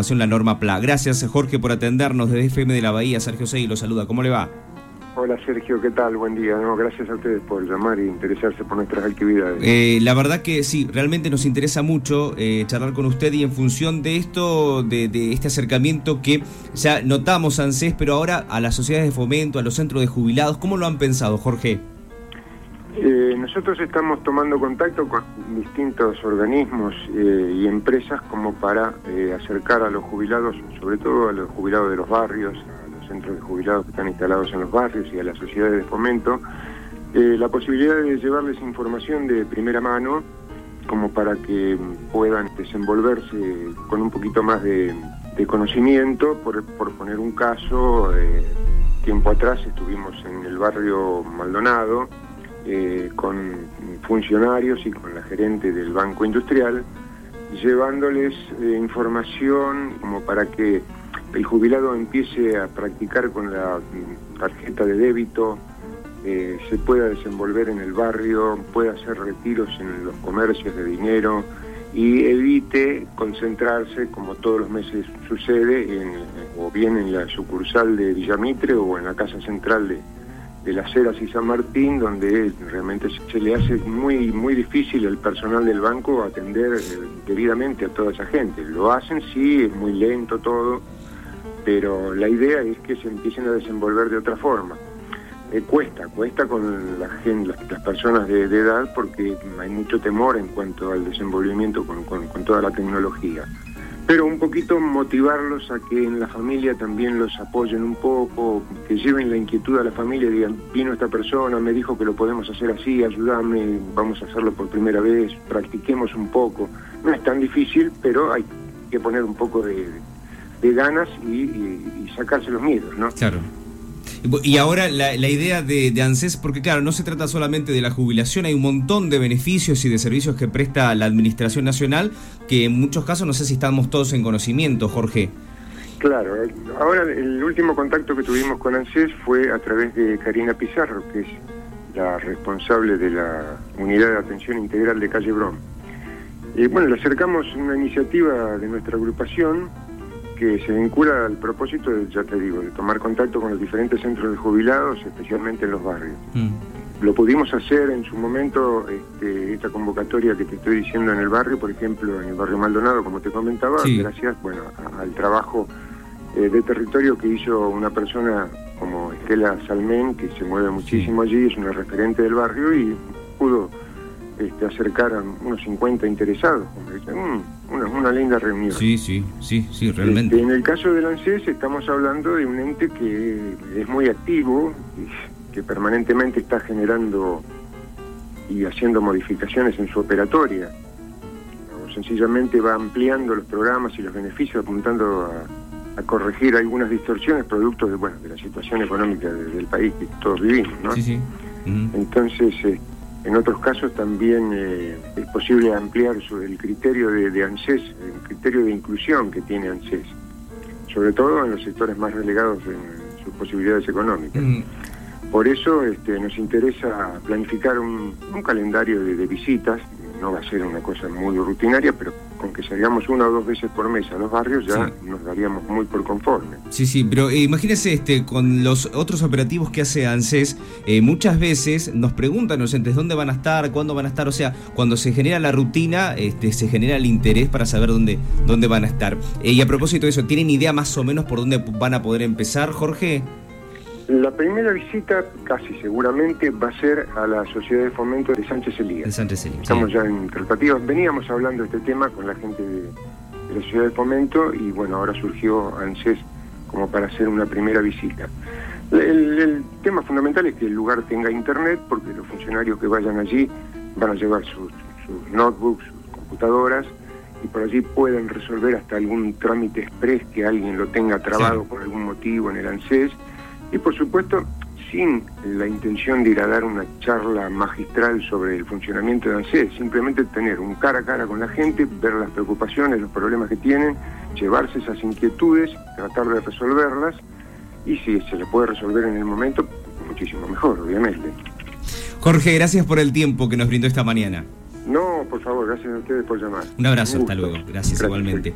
agrupación La Norma PLA. Gracias Jorge por atendernos desde FM de la Bahía. Sergio Sey lo saluda. ¿Cómo le va? Hola Sergio, ¿qué tal? Buen día. No, gracias a ustedes por llamar e interesarse por nuestras actividades. Eh, la verdad que sí, realmente nos interesa mucho eh, charlar con usted y en función de esto, de, de, este acercamiento que ya notamos ANSES, pero ahora a las sociedades de fomento, a los centros de jubilados, ¿cómo lo han pensado, Jorge? Nosotros estamos tomando contacto con distintos organismos eh, y empresas como para eh, acercar a los jubilados, sobre todo a los jubilados de los barrios, centros de jubilados que están instalados en los barrios y a las sociedades de fomento, eh, la posibilidad de llevarles información de primera mano como para que puedan desenvolverse con un poquito más de, conocimiento. Por, poner un caso, tiempo atrás estuvimos en el barrio Maldonado eh, con funcionarios y con la gerente del Banco Industrial, llevándoles información como para que el jubilado empiece a practicar con la tarjeta de débito, eh, se pueda desenvolver en el barrio, pueda hacer retiros en los comercios de dinero y evite concentrarse, como todos los meses sucede, o bien en la sucursal de Villamitre o en la casa central de, de Las Heras y San Martín, donde realmente se le hace muy, muy difícil al personal del banco atender eh, debidamente a toda esa gente. Lo hacen, sí, es muy lento todo pero la idea es que se empiecen a desenvolver de otra forma. Eh, cuesta, cuesta con la gente, las, personas de, edad porque hay mucho temor en cuanto al desenvolvimiento con, toda la tecnología. Pero un poquito motivarlos a que en la familia también los apoyen un poco, que lleven la inquietud a la familia digan, vino esta persona, me dijo que lo podemos hacer así, ayúdame, vamos a hacerlo por primera vez, practiquemos un poco. No es tan difícil, pero hay que poner un poco de, de ganas y, sacarse los miedos, ¿no? Claro. Y ahora la, idea de, de, ANSES, porque claro, no se trata solamente de la jubilación, hay un montón de beneficios y de servicios que presta la Administración Nacional, que en muchos casos no sé si estamos todos en conocimiento, Jorge. Claro, ahora el último contacto que tuvimos con ANSES fue a través de Karina Pizarro, que es la responsable de la Unidad de Atención Integral de Calle Brom. Y bueno, le acercamos una iniciativa de nuestra agrupación que se vincula al propósito, de, ya te digo, de tomar contacto con los diferentes centros de jubilados, especialmente en los barrios. Mm. Lo pudimos hacer en su momento, este, esta convocatoria que te estoy diciendo en el barrio, por ejemplo, en el barrio Maldonado, como te comentaba, gracias bueno, al trabajo eh, de territorio que hizo una persona como Estela Salmén, que se mueve muchísimo allí, es una referente del barrio y pudo este, acercar a unos 50 interesados. Mm, una, linda reunión. Sí, sí, sí, sí, realmente. Este, en el caso del ANSES estamos hablando de un ente que es muy activo, que permanentemente está generando y haciendo modificaciones en su operatoria. O sencillamente va ampliando los programas y los beneficios apuntando a, corregir algunas distorsiones producto de, bueno, de la situación económica del país que todos vivimos, ¿no? Sí, sí. Entonces, este, en otros casos también eh, es posible ampliar el criterio de, ANSES, el criterio de inclusión que tiene ANSES, sobre todo en los sectores más relegados en sus posibilidades económicas. Mm. Por eso este, nos interesa planificar un, calendario de visitas, no va a ser una cosa muy rutinaria, pero con que salgamos una o dos veces por mes a los barrios ya nos daríamos muy por conforme. Sí, sí, pero eh, imagínese este, con los otros operativos que hace ANSES, eh, muchas veces nos preguntan los entes dónde van a estar, cuándo van a estar, o sea, cuando se genera la rutina, este, se genera el interés para saber dónde, dónde van a estar. Eh, y a propósito de eso, ¿tienen idea más o menos por dónde van a poder empezar, Jorge? La primera visita, casi seguramente, va a ser a la Sociedad de Fomento de Sánchez Elías. De Sánchez Elías. Estamos ya en tratativas. Veníamos hablando de este tema con la gente de, la Sociedad de Fomento y bueno, ahora surgió ANSES como para hacer una primera visita. El, tema fundamental es que el lugar tenga internet porque los funcionarios que vayan allí van a llevar sus, notebooks, sus computadoras y por allí pueden resolver hasta algún trámite express que alguien lo tenga trabado por algún motivo en el ANSES y por supuesto, sin la intención de ir a dar una charla magistral sobre el funcionamiento de ANSES, simplemente tener un cara a cara con la gente, ver las preocupaciones, los problemas que tienen, llevarse esas inquietudes, tratar de resolverlas, y si se le puede resolver en el momento, muchísimo mejor, obviamente. Jorge, gracias por el tiempo que nos brindó esta mañana. No, por favor, gracias a ustedes por llamar. Un abrazo, hasta luego. Gracias, igualmente.